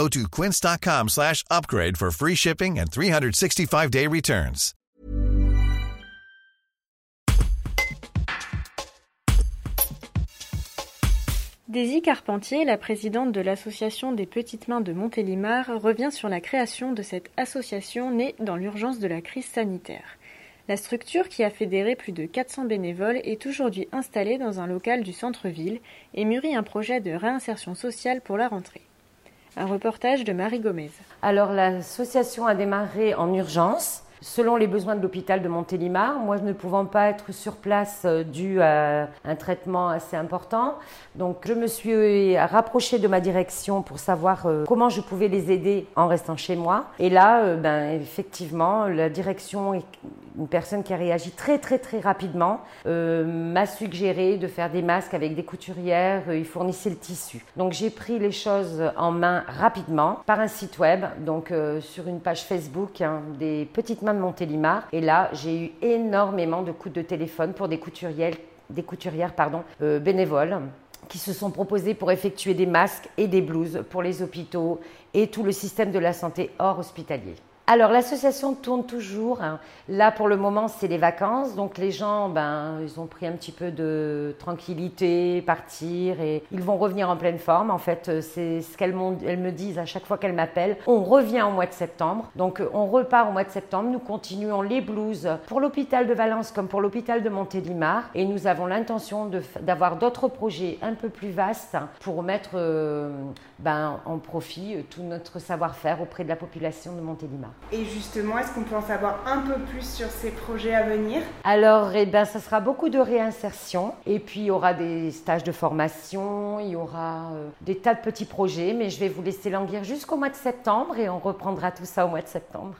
Go to quince.com slash upgrade for free shipping and 365-day returns. Daisy Carpentier, la présidente de l'association des Petites Mains de Montélimar, revient sur la création de cette association née dans l'urgence de la crise sanitaire. La structure, qui a fédéré plus de 400 bénévoles, est aujourd'hui installée dans un local du centre-ville et mûrit un projet de réinsertion sociale pour la rentrée. Un reportage de Marie Gomez. Alors l'association a démarré en urgence selon les besoins de l'hôpital de Montélimar. Moi, ne pouvant pas être sur place euh, dû à un traitement assez important, donc je me suis rapprochée de ma direction pour savoir euh, comment je pouvais les aider en restant chez moi. Et là, euh, ben, effectivement, la direction une personne qui a réagi très très très rapidement m'a suggéré de faire des masques avec des couturières. ils fournissaient le tissu. Donc j'ai pris les choses en main rapidement par un site web, donc sur une page Facebook hein, des petites mains de Montélimar. Et là, j'ai eu énormément de coups de téléphone pour des couturières, des couturières pardon, euh, bénévoles qui se sont proposées pour effectuer des masques et des blouses pour les hôpitaux et tout le système de la santé hors hospitalier. Alors l'association tourne toujours. Hein. Là pour le moment c'est les vacances, donc les gens ben ils ont pris un petit peu de tranquillité, partir et ils vont revenir en pleine forme. En fait euh, c'est ce qu'elles me disent à chaque fois qu'elles m'appellent. On revient au mois de septembre, donc euh, on repart au mois de septembre. Nous continuons les blues pour l'hôpital de Valence comme pour l'hôpital de Montélimar et nous avons l'intention d'avoir d'autres projets un peu plus vastes pour mettre euh, ben, en profit tout notre savoir-faire auprès de la population de Montélimar. Et justement, est-ce qu'on peut en savoir un peu plus sur ces projets à venir? Alors, eh ben, ça sera beaucoup de réinsertion. Et puis, il y aura des stages de formation, il y aura euh, des tas de petits projets. Mais je vais vous laisser languir jusqu'au mois de septembre et on reprendra tout ça au mois de septembre.